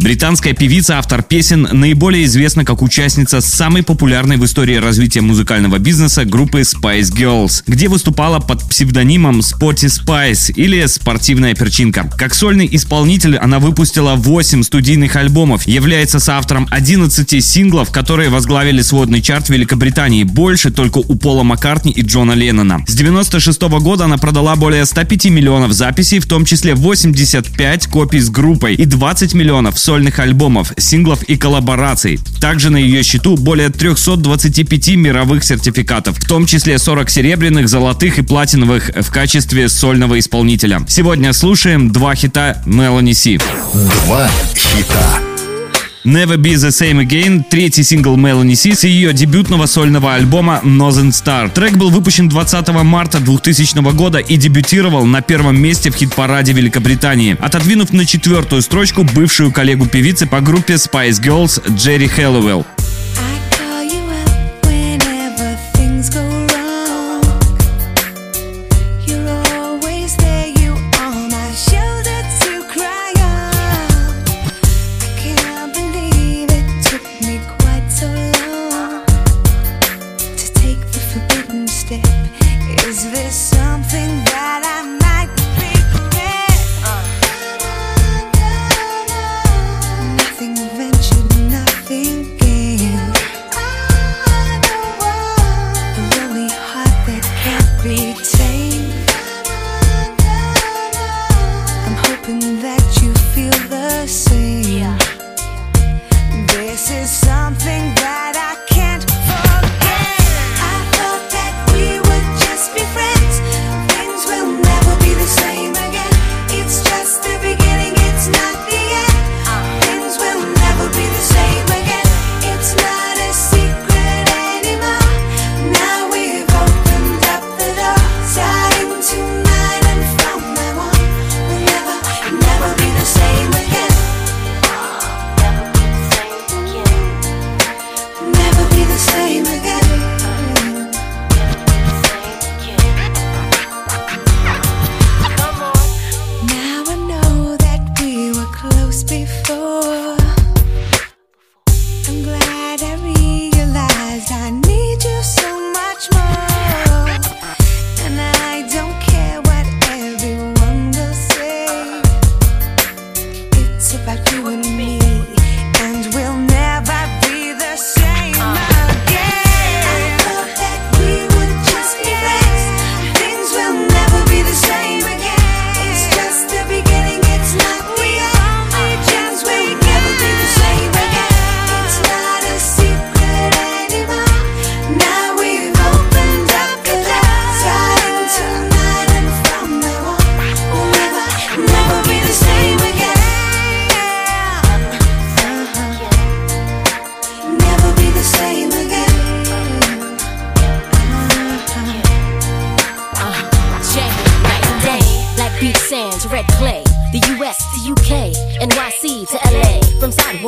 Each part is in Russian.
Британская певица, автор песен, наиболее известна как участница самой популярной в истории развития музыкального бизнеса группы Spice Girls, где выступала под псевдонимом Spotty Spice или «Спортивная перчинка». Как сольный исполнитель она выпустила 8 студийных альбомов, является соавтором 11 синглов, которые возглавили сводный чарт Великобритании, больше только у Пола Маккартни и Джона Леннона. С 96 года она продала более 105 миллионов записей, в том числе 85 копий с группой и 20 миллионов сольных альбомов, синглов и коллабораций. Также на ее счету более 325 мировых сертификатов, в том числе 40 серебряных, золотых и платиновых в качестве сольного исполнителя. Сегодня слушаем два хита Мелани Си. Два хита. Never Be The Same Again, третий сингл Melanie C с ее дебютного сольного альбома Northern Star. Трек был выпущен 20 марта 2000 года и дебютировал на первом месте в хит-параде Великобритании, отодвинув на четвертую строчку бывшую коллегу певицы по группе Spice Girls Джерри Хэллоуэлл.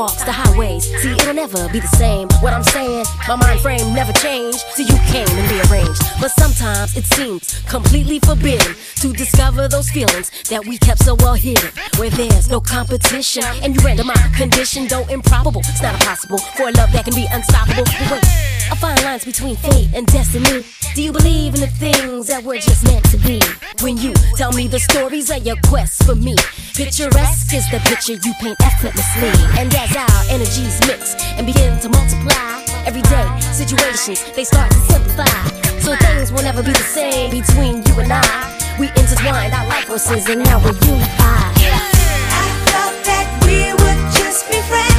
Sidewalks the highways. See, it'll never be the same. What I'm saying, my mind frame never changed. Till you came and rearranged. But sometimes it seems completely forbidden to discover those feelings that we kept so well hidden. Where there's no competition. And you render my condition, though improbable. It's not impossible for a love that can be unstoppable. But wait, I find lines between fate and destiny. Do you believe in the things that were just meant to be? When you tell me the stories of your quest for me, picturesque is the picture you paint effortlessly. And as our energies mix and begin to multiply, everyday situations they start to simplify. So things will never be the same between you and I. We intertwined our life forces and now we're unified. I thought that we would just be friends.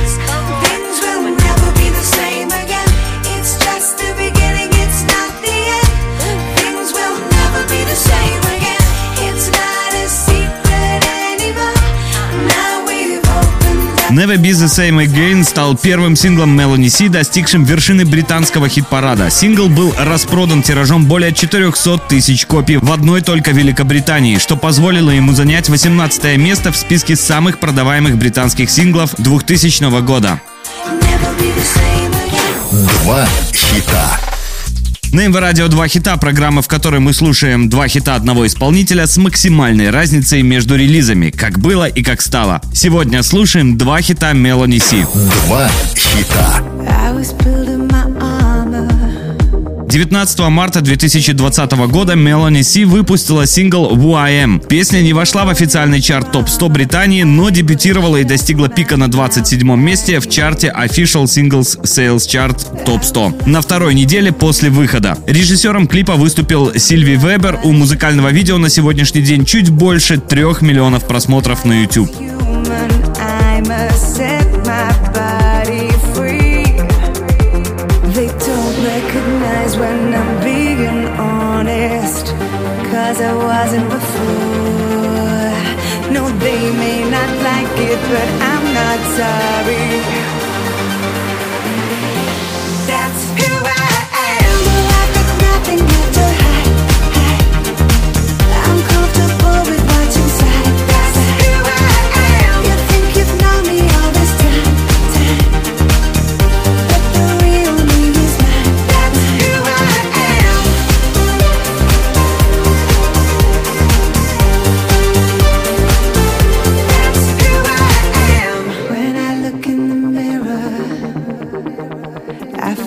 Never Be The Same Again стал первым синглом Melanie C, достигшим вершины британского хит-парада. Сингл был распродан тиражом более 400 тысяч копий в одной только Великобритании, что позволило ему занять 18 место в списке самых продаваемых британских синглов 2000 года. Два хита. На МВ Радио 2 хита, программа, в которой мы слушаем два хита одного исполнителя с максимальной разницей между релизами, как было и как стало. Сегодня слушаем два хита Мелани Си. Два хита. I was building. 19 марта 2020 года Мелани Си выпустила сингл Am. Песня не вошла в официальный чарт топ-100 Британии, но дебютировала и достигла пика на 27 месте в чарте Official Singles Sales Chart Top 100 на второй неделе после выхода. Режиссером клипа выступил Сильви Вебер. У музыкального видео на сегодняшний день чуть больше трех миллионов просмотров на YouTube. Wasn't before. No, they may not like it, but I'm not sorry. That's who I am. I've got nothing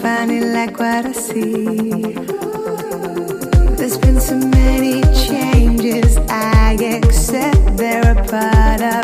Finally like what I see. There's been so many changes. I accept they're a part of